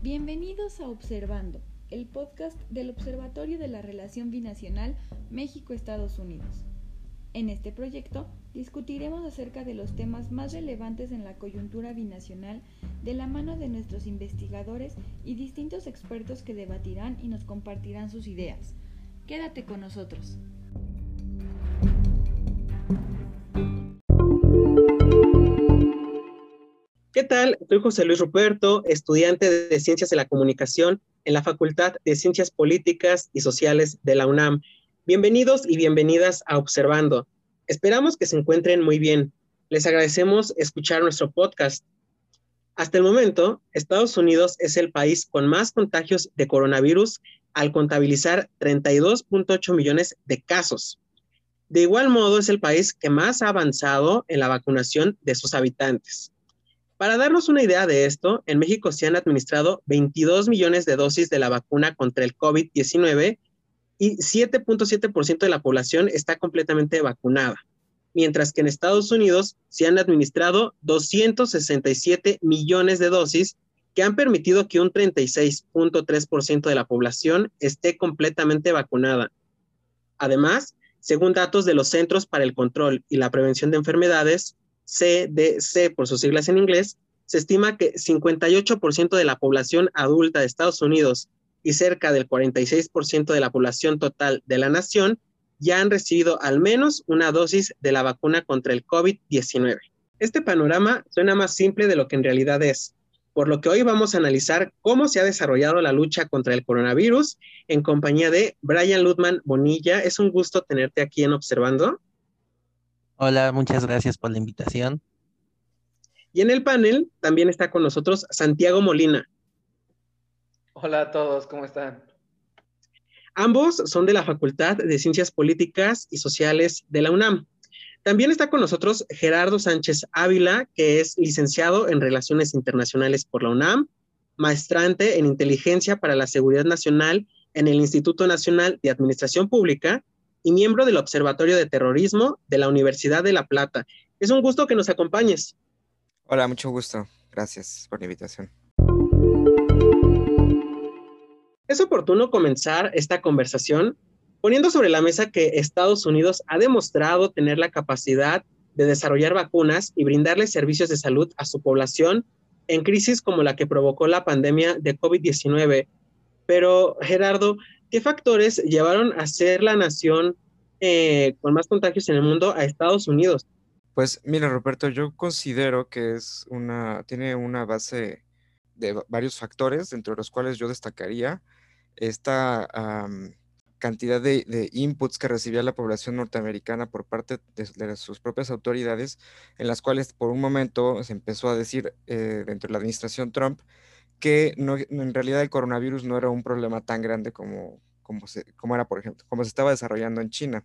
Bienvenidos a Observando, el podcast del Observatorio de la Relación Binacional México-Estados Unidos. En este proyecto discutiremos acerca de los temas más relevantes en la coyuntura binacional de la mano de nuestros investigadores y distintos expertos que debatirán y nos compartirán sus ideas. Quédate con nosotros. ¿Qué tal? Soy José Luis Ruperto, estudiante de Ciencias de la Comunicación en la Facultad de Ciencias Políticas y Sociales de la UNAM. Bienvenidos y bienvenidas a Observando. Esperamos que se encuentren muy bien. Les agradecemos escuchar nuestro podcast. Hasta el momento, Estados Unidos es el país con más contagios de coronavirus al contabilizar 32.8 millones de casos. De igual modo, es el país que más ha avanzado en la vacunación de sus habitantes. Para darnos una idea de esto, en México se han administrado 22 millones de dosis de la vacuna contra el COVID-19 y 7.7% de la población está completamente vacunada, mientras que en Estados Unidos se han administrado 267 millones de dosis que han permitido que un 36.3% de la población esté completamente vacunada. Además, según datos de los Centros para el Control y la Prevención de Enfermedades, CDC por sus siglas en inglés, se estima que 58% de la población adulta de Estados Unidos y cerca del 46% de la población total de la nación ya han recibido al menos una dosis de la vacuna contra el COVID-19. Este panorama suena más simple de lo que en realidad es, por lo que hoy vamos a analizar cómo se ha desarrollado la lucha contra el coronavirus en compañía de Brian Ludman Bonilla. Es un gusto tenerte aquí en Observando. Hola, muchas gracias por la invitación. Y en el panel también está con nosotros Santiago Molina. Hola a todos, ¿cómo están? Ambos son de la Facultad de Ciencias Políticas y Sociales de la UNAM. También está con nosotros Gerardo Sánchez Ávila, que es licenciado en Relaciones Internacionales por la UNAM, maestrante en Inteligencia para la Seguridad Nacional en el Instituto Nacional de Administración Pública y miembro del Observatorio de Terrorismo de la Universidad de La Plata. Es un gusto que nos acompañes. Hola, mucho gusto. Gracias por la invitación. Es oportuno comenzar esta conversación poniendo sobre la mesa que Estados Unidos ha demostrado tener la capacidad de desarrollar vacunas y brindarle servicios de salud a su población en crisis como la que provocó la pandemia de COVID-19. Pero, Gerardo, ¿Qué factores llevaron a ser la nación eh, con más contagios en el mundo a Estados Unidos? Pues mira, Roberto, yo considero que es una, tiene una base de varios factores, entre los cuales yo destacaría esta cantidad de, inputs que recibía la población norteamericana por parte de, sus propias autoridades, en las cuales por un momento se empezó a decir eh, dentro de la administración Trump que no, en realidad el coronavirus no era un problema tan grande como, como, se, como era, por ejemplo, como se estaba desarrollando en China.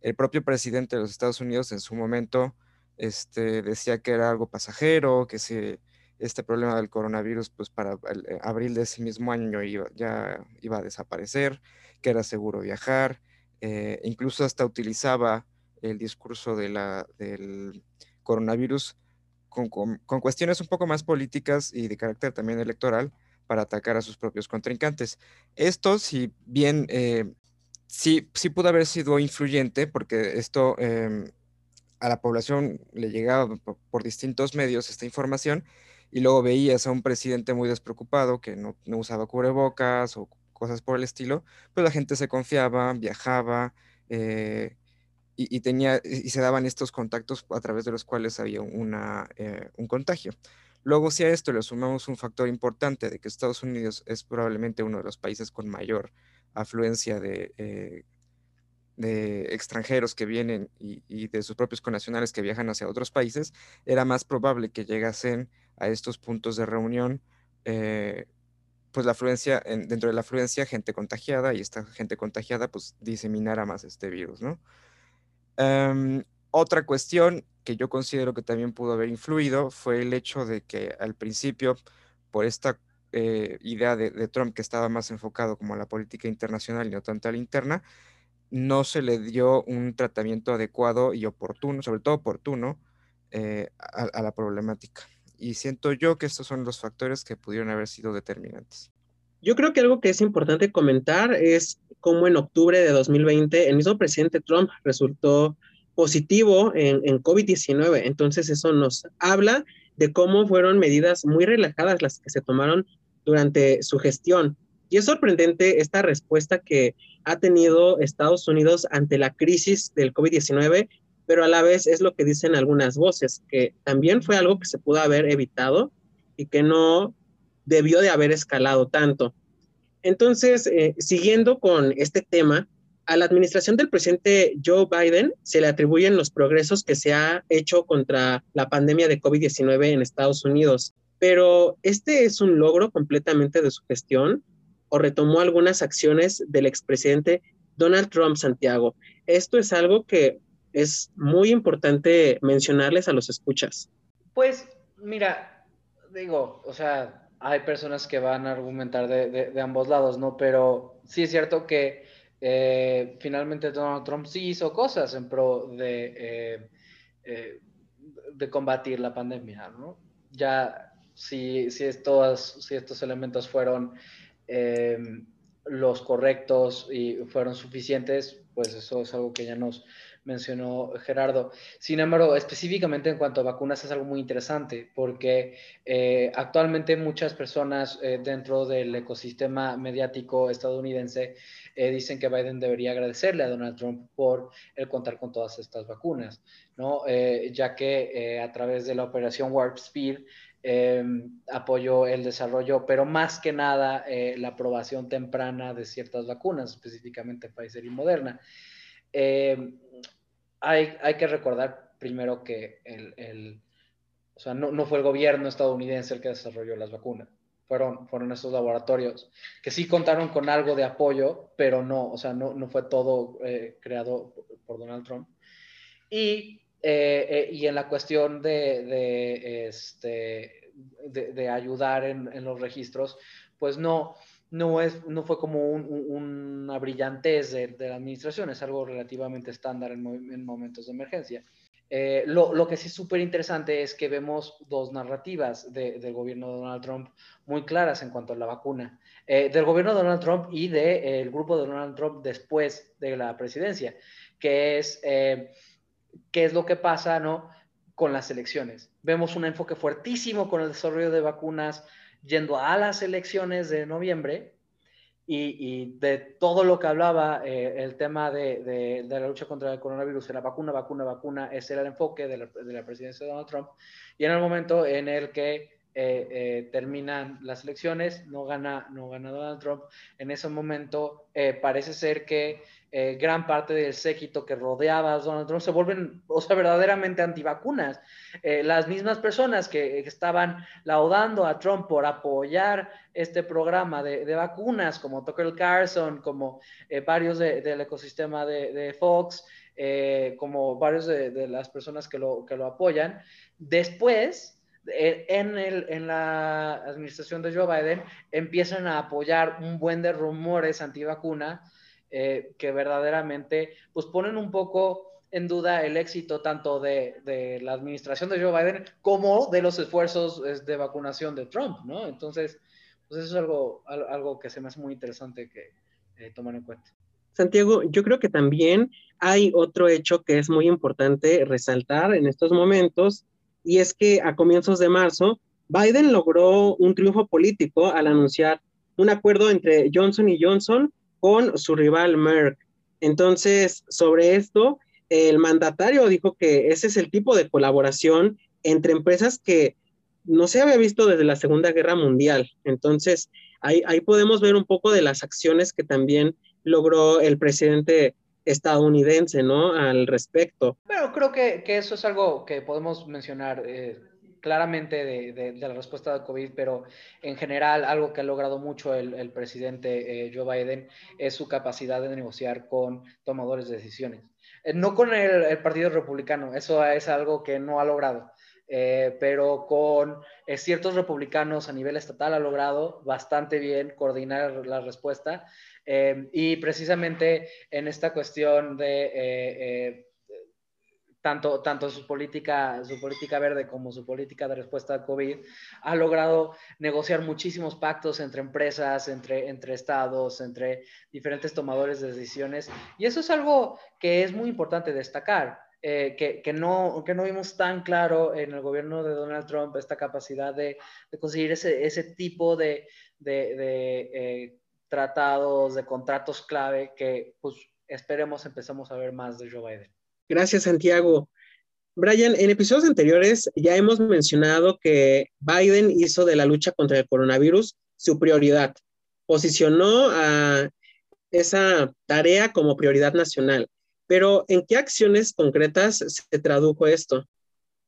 El propio presidente de los Estados Unidos en su momento este, decía que era algo pasajero, que si este problema del coronavirus, pues para eh, abril de ese mismo año iba, ya iba a desaparecer, que era seguro viajar, eh, incluso hasta utilizaba el discurso de la, del coronavirus con, cuestiones un poco más políticas y de carácter también electoral para atacar a sus propios contrincantes. Esto, si bien eh, sí, sí pudo haber sido influyente, porque esto em, a la población le llegaba por, distintos medios esta información, y luego veías a un presidente muy despreocupado que no, usaba cubrebocas o cosas por el estilo, pues la gente se confiaba, viajaba, eh, y, tenía, y se daban estos contactos a través de los cuales había una, eh, un contagio. Luego, si a esto le sumamos un factor importante de que Estados Unidos es probablemente uno de los países con mayor afluencia de, eh, de extranjeros que vienen y, de sus propios connacionales que viajan hacia otros países, era más probable que llegasen a estos puntos de reunión, eh, pues la afluencia, dentro de la afluencia, gente contagiada y esta gente contagiada pues diseminara más este virus, ¿no? Em, otra cuestión que yo considero que también pudo haber influido fue el hecho de que al principio, por esta eh, idea de, Trump que estaba más enfocado como a la política internacional y no tanto a la interna, no se le dio un tratamiento adecuado y oportuno, sobre todo oportuno, eh, a, la problemática. y siento yo que estos son los factores que pudieron haber sido determinantes. Yo creo que algo que es importante comentar es cómo en octubre de 2020 el mismo presidente Trump resultó positivo en, en COVID-19. Entonces eso nos habla de cómo fueron medidas muy relajadas las que se tomaron durante su gestión. Y es sorprendente esta respuesta que ha tenido Estados Unidos ante la crisis del COVID-19, pero a la vez es lo que dicen algunas voces, que también fue algo que se pudo haber evitado y que no debió de haber escalado tanto. Entonces, eh, siguiendo con este tema, a la administración del presidente Joe Biden se le atribuyen los progresos que se ha hecho contra la pandemia de COVID-19 en Estados Unidos. Pero este es un logro completamente de su gestión o retomó algunas acciones del expresidente Donald Trump Santiago. Esto es algo que es muy importante mencionarles a los escuchas. Pues mira, digo, o sea, hay personas que van a argumentar de, ambos lados, ¿no? Pero sí es cierto que eh, finalmente Donald Trump sí hizo cosas en pro de, eh, eh, combatir la pandemia, ¿no? Ya si, si, si estos elementos fueron los correctos y fueron suficientes, pues eso es algo que ya nos mencionó Gerardo. Sin embargo, específicamente en cuanto a vacunas es algo muy interesante porque eh, actualmente muchas personas eh, dentro del ecosistema mediático estadounidense eh, dicen que Biden debería agradecerle a Donald Trump por el contar con todas estas vacunas, ¿no? ya que a través de la operación Warp Speed em, apoyó el desarrollo, pero más que nada la aprobación temprana de ciertas vacunas, específicamente Pfizer y Moderna. Em, hay, que recordar primero que el, o sea, no, fue el gobierno estadounidense el que desarrolló las vacunas. Fueron, fueron esos laboratorios que sí contaron con algo de apoyo, pero no, o sea, no, fue todo eh, creado por, Donald Trump. Y, eh, eh, en la cuestión de, este, de, ayudar en, los registros, pues no, no, es, no fue como una brillantez de, la administración, es algo relativamente estándar en, momentos de emergencia. Eh, lo, que sí es súper interesante es que vemos dos narrativas del gobierno de Donald Trump muy claras en cuanto a la vacuna, eh, del gobierno de Donald Trump y del de, grupo de Donald Trump después de la presidencia, que es eh, qué es lo que pasa ¿no? con las elecciones. Vemos un enfoque fuertísimo con el desarrollo de vacunas yendo a las elecciones de noviembre y, de todo lo que hablaba eh, el tema de, la lucha contra el coronavirus, la vacuna, vacuna, vacuna, ese era el enfoque de la, presidencia de Donald Trump. Y en el momento en el que eh, eh, terminan las elecciones, no gana, no gana Donald Trump, en ese momento parece ser que eh, gran parte del séquito que rodeaba a Donald Trump se vuelven, o sea, verdaderamente antivacunas. Eh, las mismas personas que, estaban laudando a Trump por apoyar este programa de, vacunas, como Tucker Carlson, como eh, varios del ecosistema de, Fox, como varios de, las personas que lo, que lo apoyan, después en, el, en, la administración de Joe Biden empiezan a apoyar un buen de rumores antivacuna eh, que verdaderamente pues ponen un poco en duda el éxito tanto de, de, la administración de Joe Biden como de los esfuerzos de vacunación de Trump, ¿no? Entonces, pues eso es algo, algo que se me hace muy interesante que eh, tomar en cuenta. Santiago, yo creo que también hay otro hecho que es muy importante resaltar en estos momentos, y es que a comienzos de marzo, Biden logró un triunfo político al anunciar un acuerdo entre Johnson y Johnson con su rival Merck. Entonces, sobre esto, el mandatario dijo que ese es el tipo de colaboración entre empresas que no se había visto desde la Segunda Guerra Mundial. Entonces, ahí, ahí podemos ver un poco de las acciones que también logró el presidente estadounidense, ¿no? Al respecto. Pero creo que, eso es algo que podemos mencionar eh, claramente de, la respuesta del COVID, pero en general algo que ha logrado mucho el, presidente eh, Joe Biden es su capacidad de negociar con tomadores de decisiones. Eh, no con el, Partido Republicano, eso es algo que no ha logrado. Eh, pero con ciertos republicanos a nivel estatal ha logrado bastante bien coordinar la respuesta y precisamente en esta cuestión de tanto, tanto su, política, su política verde como su política de respuesta al COVID, ha logrado negociar muchísimos pactos entre empresas, entre, entre estados, entre diferentes tomadores de decisiones. Y eso es algo que es muy importante destacar. Eh, que, que, no, que no vimos tan claro en el gobierno de Donald Trump esta capacidad de, de conseguir ese, ese tipo de, de, de eh, tratados, de contratos clave que pues esperemos empezamos a ver más de Joe Biden. Gracias, Santiago. Brian, en episodios anteriores ya hemos mencionado que Biden hizo de la lucha contra el coronavirus su prioridad. Posicionó a esa tarea como prioridad nacional. Pero, ¿en qué acciones concretas se tradujo esto?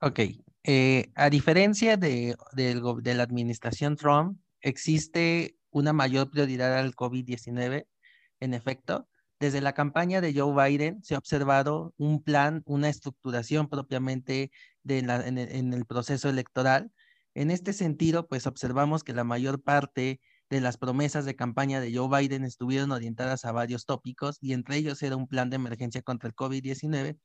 Ok. Eh, a diferencia de, de la administración Trump, existe una mayor prioridad al COVID-19, en efecto, desde la campaña de Joe Biden se ha observado un plan, una estructuración propiamente en, el, proceso electoral. En este sentido, pues observamos que la mayor parte de las promesas de campaña de Joe Biden estuvieron orientadas a varios tópicos y entre ellos era un plan de emergencia contra el COVID-19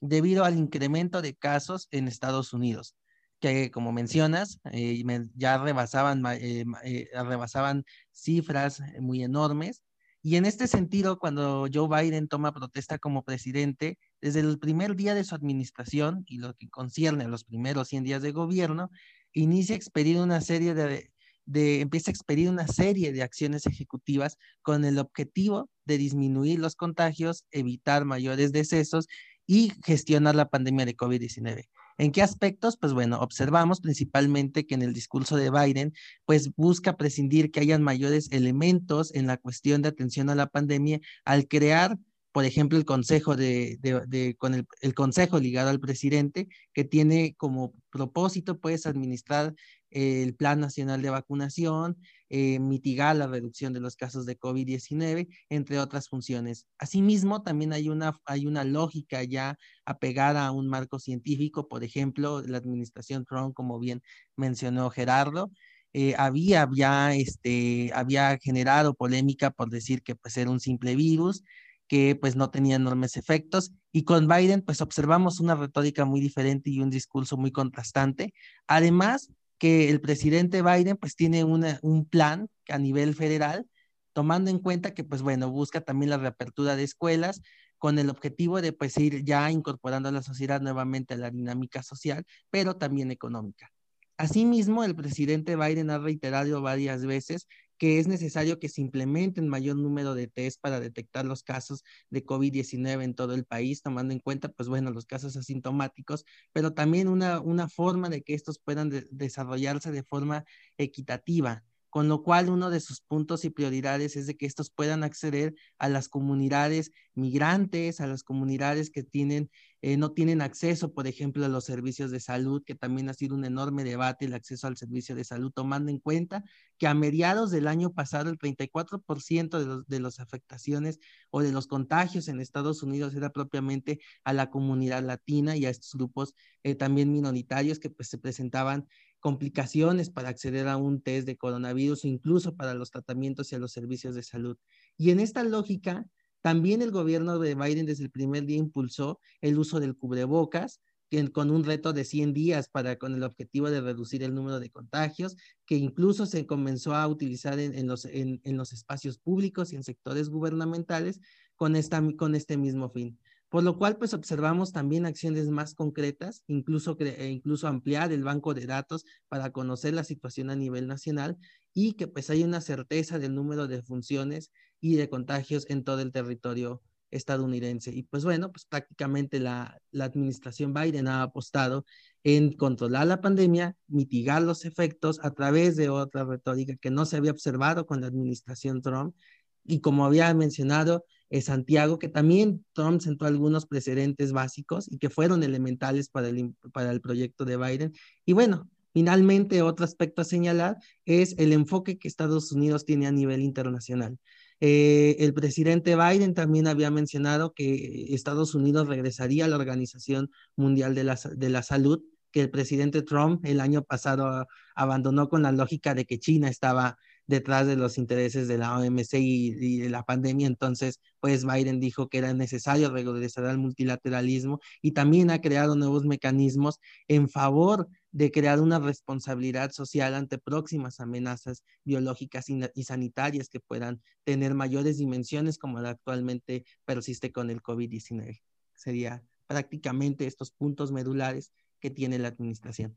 debido al incremento de casos en Estados Unidos, que como mencionas, eh, ya eh, eh, rebasaban cifras muy enormes y en este sentido, cuando Joe Biden toma protesta como presidente, desde el primer día de su administración y lo que concierne a los primeros 100 días de gobierno, inicia a expedir una serie de, de, empieza a expedir una serie de acciones ejecutivas con el objetivo de disminuir los contagios, evitar mayores decesos y gestionar la pandemia de COVID-19. ¿En qué aspectos? Pues bueno, observamos principalmente que en el discurso de Biden, pues busca prescindir que hayan mayores elementos en la cuestión de atención a la pandemia al crear por ejemplo, el consejo de, con el, el, consejo ligado al presidente, que tiene como propósito, pues, administrar el Plan Nacional de Vacunación, eh, mitigar la reducción de los casos de COVID-19, entre otras funciones. Asimismo, también hay una, hay una lógica ya apegada a un marco científico, por ejemplo, la administración Trump, como bien mencionó Gerardo, eh, había ya este, había generado polémica por decir que pues era un simple virus, que pues no tenía enormes efectos. Y con Biden pues observamos una retórica muy diferente y un discurso muy contrastante. Además, que el presidente Biden pues tiene un plan a nivel federal, tomando en cuenta que pues bueno, busca también la reapertura de escuelas con el objetivo de pues ir ya incorporando a la sociedad nuevamente a la dinámica social, pero también económica. Asimismo, el presidente Biden ha reiterado varias veces que es necesario que se implementen mayor número de test para detectar los casos de COVID-19 en todo el país, tomando en cuenta, pues bueno, los casos asintomáticos, pero también una, una forma de que estos puedan desarrollarse de forma equitativa con lo cual uno de sus puntos y prioridades es de que estos puedan acceder a las comunidades migrantes, a las comunidades que tienen, eh, no tienen acceso, por ejemplo, a los servicios de salud, que también ha sido un enorme debate el acceso al servicio de salud, tomando en cuenta que a mediados del año pasado el 34% de los, de las afectaciones o de los contagios en Estados Unidos era propiamente a la comunidad latina y a estos grupos eh, también minoritarios que pues se presentaban complicaciones para acceder a un test de coronavirus o incluso para los tratamientos y a los servicios de salud. Y en esta lógica, también el gobierno de Biden desde el primer día impulsó el uso del cubrebocas, con un reto de 100 días para con el objetivo de reducir el número de contagios, que incluso se comenzó a utilizar en, los, en, los espacios públicos y en sectores gubernamentales con, esta, con este mismo fin. Por lo cual, pues observamos también acciones más concretas, incluso, e incluso ampliar el banco de datos para conocer la situación a nivel nacional y que pues hay una certeza del número de funciones y de contagios en todo el territorio estadounidense. Y pues bueno, pues prácticamente la, la administración Biden ha apostado en controlar la pandemia, mitigar los efectos a través de otra retórica que no se había observado con la administración Trump. Y como había mencionado, Santiago, que también Trump sentó algunos precedentes básicos y que fueron elementales para el, para el proyecto de Biden. Y bueno, finalmente otro aspecto a señalar es el enfoque que Estados Unidos tiene a nivel internacional. Eh, el presidente Biden también había mencionado que Estados Unidos regresaría a la Organización Mundial de la, de la Salud, que el presidente Trump el año pasado abandonó con la lógica de que China estaba detrás de los intereses de la OMC y, de la pandemia. Entonces, pues Biden dijo que era necesario regresar al multilateralismo y también ha creado nuevos mecanismos en favor de crear una responsabilidad social ante próximas amenazas biológicas y, sanitarias que puedan tener mayores dimensiones como la actualmente persiste con el COVID-19. Sería prácticamente estos puntos medulares que tiene la administración.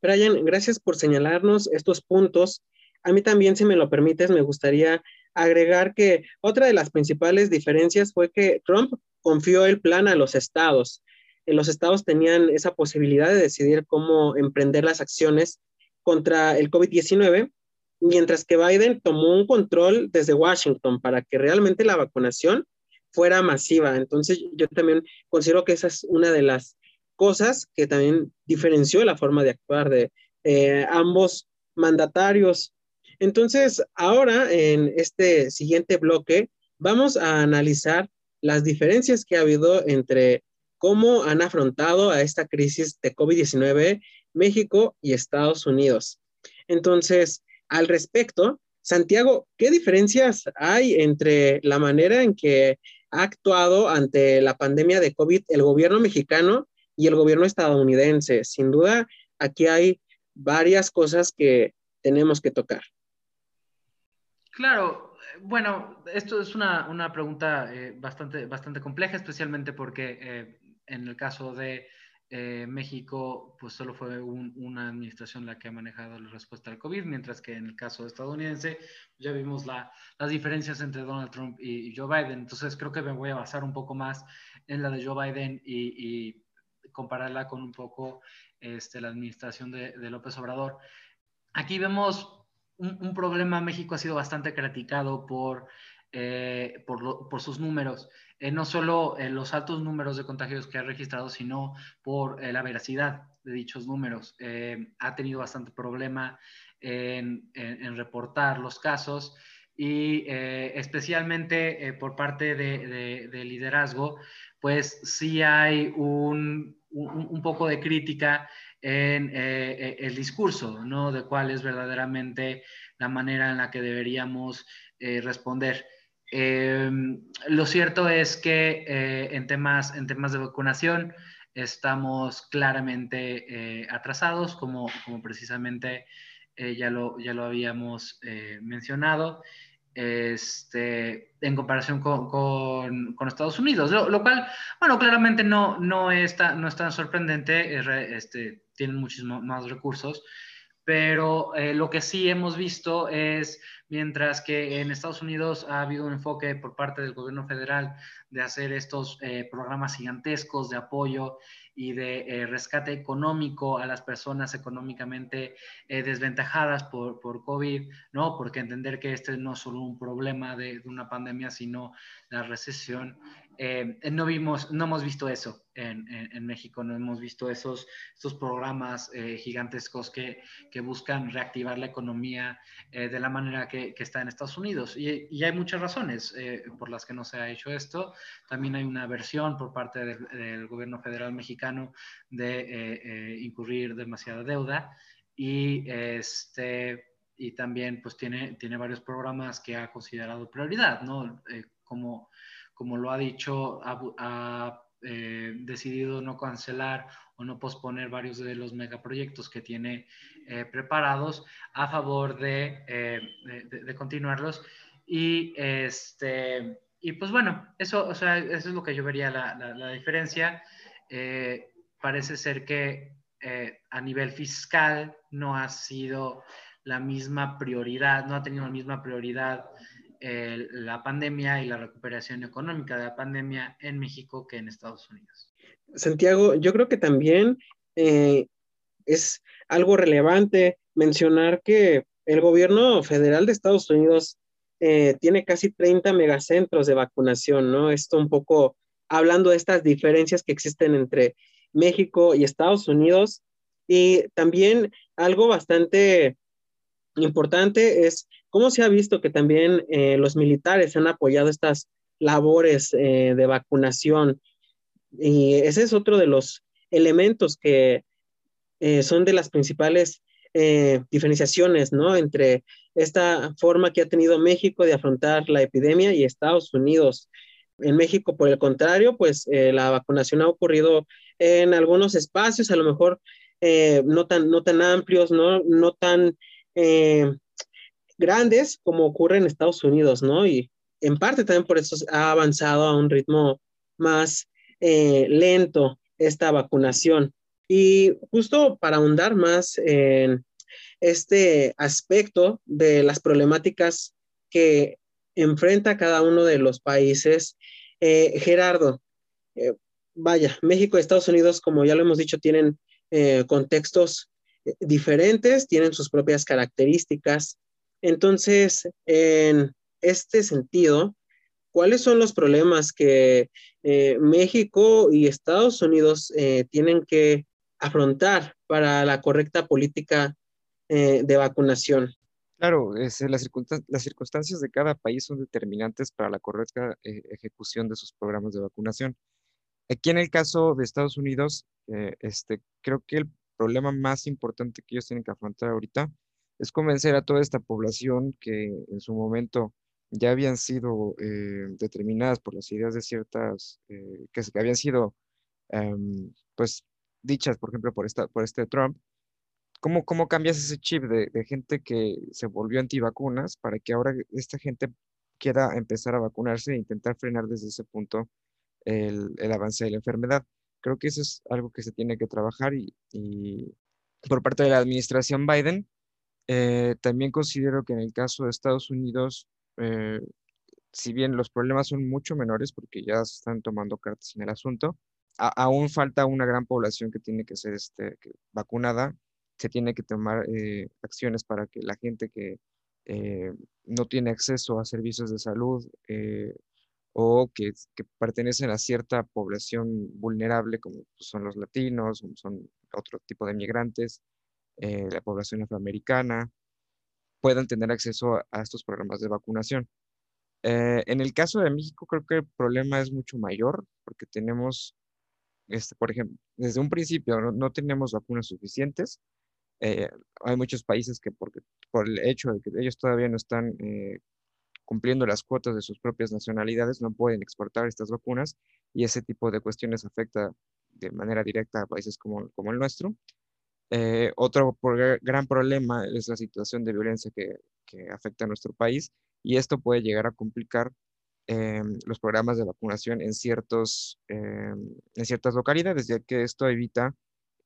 Brian, gracias por señalarnos estos puntos a mí también, si me lo permites, me gustaría agregar que otra de las principales diferencias fue que Trump confió el plan a los estados. Eh, los estados tenían esa posibilidad de decidir cómo emprender las acciones contra el COVID-19, mientras que Biden tomó un control desde Washington para que realmente la vacunación fuera masiva. Entonces, yo también considero que esa es una de las cosas que también diferenció la forma de actuar de eh, ambos mandatarios. Entonces, ahora en este siguiente bloque vamos a analizar las diferencias que ha habido entre cómo han afrontado a esta crisis de COVID-19 México y Estados Unidos. Entonces, al respecto, Santiago, ¿qué diferencias hay entre la manera en que ha actuado ante la pandemia de COVID el gobierno mexicano y el gobierno estadounidense? Sin duda, aquí hay varias cosas que tenemos que tocar. Claro, eh, bueno, esto es una, pregunta eh, bastante, bastante compleja, especialmente porque eh, en el caso de México, pues solo fue una administración la que ha manejado la respuesta al COVID, mientras que en el caso estadounidense ya vimos las diferencias entre Donald Trump y, Joe Biden. Entonces creo que me voy a basar un poco más en la de Joe Biden y, compararla con un poco este, la administración de López Obrador. Aquí vemos un, problema, México ha sido bastante criticado por, eh, por, sus números, eh, no solo en los altos números de contagios que ha registrado, sino por eh, la veracidad de dichos números. ha tenido bastante problema en, reportar los casos y especialmente por parte de, de, liderazgo, pues sí hay un, un poco de crítica en eh, eh, el discurso, ¿no? De cuál es verdaderamente la manera en la que deberíamos eh, responder. Em, lo cierto es que en, temas, en temas de vacunación estamos claramente atrasados, como, como precisamente ya, lo, ya lo habíamos mencionado. Este, en comparación con, con, Estados Unidos, lo, cual, bueno, claramente no, no, es, no es tan sorprendente, este, tienen muchísimos más recursos, pero eh, lo que sí hemos visto es, mientras que en Estados Unidos ha habido un enfoque por parte del gobierno federal de hacer estos eh, programas gigantescos de apoyo y de eh, rescate económico a las personas económicamente desventajadas por, por, COVID, ¿no? Porque entender que este no es solo un problema de, de una pandemia, sino la recesión eh, no, vimos, no hemos visto eso en, en, México, no hemos visto esos, estos programas eh, gigantescos que, que, buscan reactivar la economía eh, de la manera que, que, está en Estados Unidos. Y, y hay muchas razones por las que no se ha hecho esto. También hay una versión por parte del, del gobierno federal mexicano de incurrir demasiada deuda y este y también pues tiene, tiene varios programas que ha considerado prioridad, ¿no? como como lo ha dicho, ha, eh, decidido no cancelar o no posponer varios de los megaproyectos que tiene eh, preparados a favor de, eh, de, continuarlos. Y, este, y pues bueno, eso, o sea, eso es lo que yo vería la, la, diferencia. parece ser que a nivel fiscal no ha sido la misma prioridad, no ha tenido la misma prioridad la pandemia y la recuperación económica de la pandemia en México que en Estados Unidos. Santiago, yo creo que también eh, es algo relevante mencionar que el gobierno federal de Estados Unidos eh, tiene casi 30 megacentros de vacunación, ¿no? Esto un poco hablando de estas diferencias que existen entre México y Estados Unidos. Y también algo bastante importante es cómo se ha visto que también eh, los militares han apoyado estas labores eh, de vacunación. Y ese es otro de los elementos que eh, son de las principales diferenciaciones, ¿no? Entre esta forma que ha tenido México de afrontar la epidemia y Estados Unidos. En México, por el contrario, pues la vacunación ha ocurrido en algunos espacios, a lo mejor no, tan, no tan amplios, no, no tan grandes como ocurre en Estados Unidos, ¿no? Y en parte también por eso ha avanzado a un ritmo más lento esta vacunación. Y justo para ahondar más en este aspecto de las problemáticas que enfrenta cada uno de los países, eh, Gerardo, eh, vaya, México y Estados Unidos, como ya lo hemos dicho, tienen eh, contextos diferentes, tienen sus propias características. Entonces, en este sentido, ¿cuáles son los problemas que México y Estados Unidos tienen que afrontar para la correcta política eh, de vacunación. Claro, es, las, circunstancias de cada país son determinantes para la correcta eh, ejecución de sus programas de vacunación. Aquí en el caso de Estados Unidos, eh, este, creo que el problema más importante que ellos tienen que afrontar ahorita es convencer a toda esta población que en su momento ya habían sido determinadas por las ideas de ciertas, que, que, habían sido em, pues dichas, por ejemplo, por, esta, por este Trump, ¿cómo, cómo cambias ese chip de, gente que se volvió antivacunas para que ahora esta gente quiera empezar a vacunarse e intentar frenar desde ese punto el, avance de la enfermedad? Creo que eso es algo que se tiene que trabajar y, por parte de la administración Biden, eh, también considero que en el caso de Estados Unidos, eh, si bien los problemas son mucho menores porque ya se están tomando cartas en el asunto, aún falta una gran población que tiene que ser este, vacunada. Se tiene que tomar eh, acciones para que la gente que eh, no tiene acceso a servicios de salud eh, o que, pertenecen a cierta población vulnerable, como son los latinos, son otro tipo de migrantes, la población afroamericana, puedan tener acceso a, estos programas de vacunación. en el caso de México, creo que el problema es mucho mayor porque tenemos este, por ejemplo, desde un principio no, tenemos vacunas suficientes. Eh, hay muchos países que porque, por el hecho de que ellos todavía no están eh, cumpliendo las cuotas de sus propias nacionalidades, no pueden exportar estas vacunas y ese tipo de cuestiones afecta de manera directa a países como, como el nuestro. Eh, otro gran problema es la situación de violencia que, que afecta a nuestro país y esto puede llegar a complicar Em, los programas de vacunación en, ciertos, em, en ciertas localidades, ya que esto evita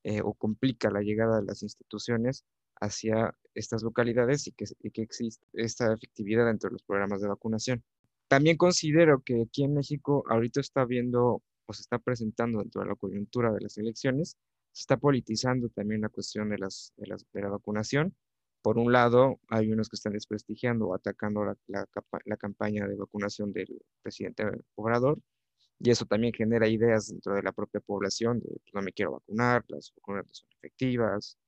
eh, o complica la llegada de las instituciones hacia estas localidades y que, y que existe esta efectividad dentro de los programas de vacunación. También considero que aquí en México ahorita está viendo o se está presentando dentro de la coyuntura de las elecciones, se está politizando también la cuestión de, las, de, la vacunación por un lado, hay unos que están desprestigiando o atacando la, campaña de vacunación del presidente Obrador, y eso también genera ideas dentro de la propia población de pues, no me quiero vacunar, las vacunas no son efectivas,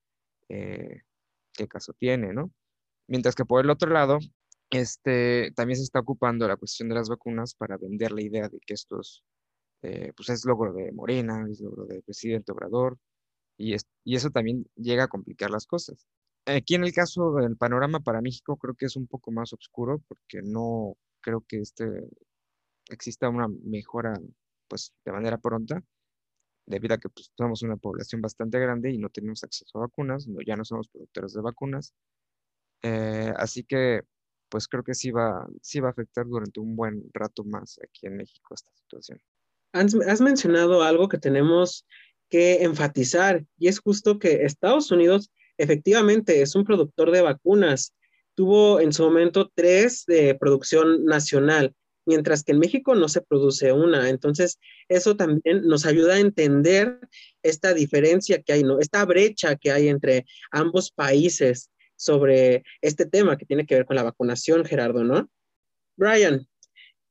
eh, qué caso tiene, ¿no? Mientras que por el otro lado, este, también se está ocupando la cuestión de las vacunas para vender la idea de que esto es, eh, pues es logro de Morena, es logro del presidente Obrador, y, y eso también llega a complicar las cosas. Aquí en el caso del panorama para México creo que es un poco más oscuro porque no creo que este exista una mejora pues de manera pronta debido a que pues, somos una población bastante grande y no tenemos acceso a vacunas, no, ya no somos productores de vacunas. Eh, así que pues creo que sí va, sí va a afectar durante un buen rato más aquí en México esta situación. Has mencionado algo que tenemos que enfatizar y es justo que Estados Unidos efectivamente es un productor de vacunas. Tuvo en su momento tres de producción nacional, mientras que en México no se produce una. Entonces, eso también nos ayuda a entender esta diferencia que hay, ¿no? Esta brecha que hay entre ambos países sobre este tema que tiene que ver con la vacunación, Gerardo, ¿no? Brian,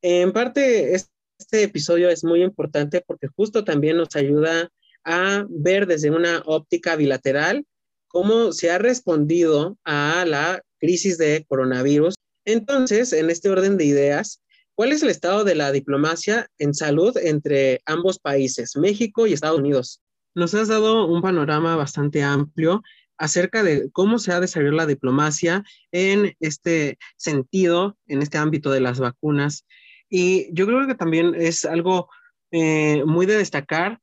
en parte este episodio es muy importante porque justo también nos ayuda a ver desde una óptica bilateral cómo se ha respondido a la crisis de coronavirus. Entonces, en este orden de ideas, ¿cuál es el estado de la diplomacia en salud entre ambos países, México y Estados Unidos? Nos has dado un panorama bastante amplio acerca de cómo se ha desarrollado la diplomacia en este sentido, en este ámbito de las vacunas. Y yo creo que también es algo eh, muy de destacar,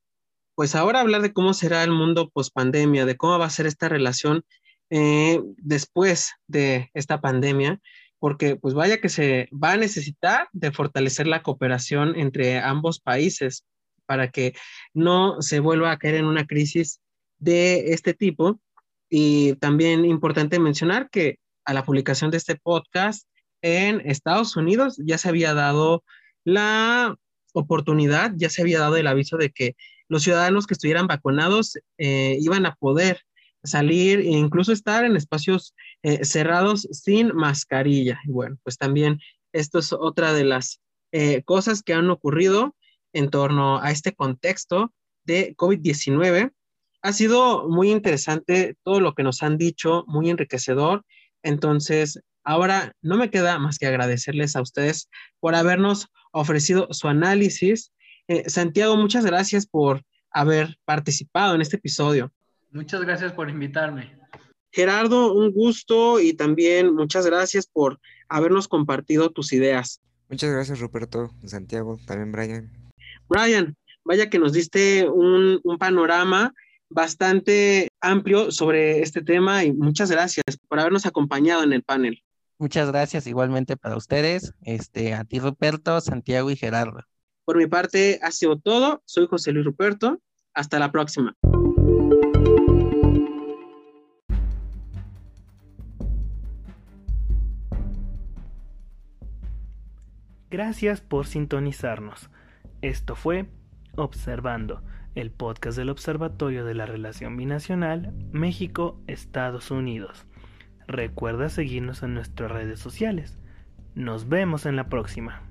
pues ahora hablar de cómo será el mundo post pandemia, de cómo va a ser esta relación eh, después de esta pandemia, porque pues vaya que se va a necesitar de fortalecer la cooperación entre ambos países para que no se vuelva a caer en una crisis de este tipo. Y también importante mencionar que a la publicación de este podcast en Estados Unidos ya se había dado la oportunidad, ya se había dado el aviso de que los ciudadanos que estuvieran vacunados eh, iban a poder salir e incluso estar en espacios eh, cerrados sin mascarilla. Y bueno, pues también esto es otra de las eh, cosas que han ocurrido en torno a este contexto de COVID-19. Ha sido muy interesante todo lo que nos han dicho, muy enriquecedor. Entonces, ahora no me queda más que agradecerles a ustedes por habernos ofrecido su análisis. Eh, Santiago, muchas gracias por haber participado en este episodio. Muchas gracias por invitarme. Gerardo, un gusto y también muchas gracias por habernos compartido tus ideas. Muchas gracias, Ruperto, Santiago, también Brian. Brian, vaya que nos diste un, un panorama bastante amplio sobre este tema y muchas gracias por habernos acompañado en el panel. Muchas gracias igualmente para ustedes, este, a ti Ruperto, Santiago y Gerardo. Por mi parte ha sido todo. Soy José Luis Ruperto. Hasta la próxima. Gracias por sintonizarnos. Esto fue Observando, el podcast del Observatorio de la Relación Binacional México-Estados Unidos. Recuerda seguirnos en nuestras redes sociales. Nos vemos en la próxima.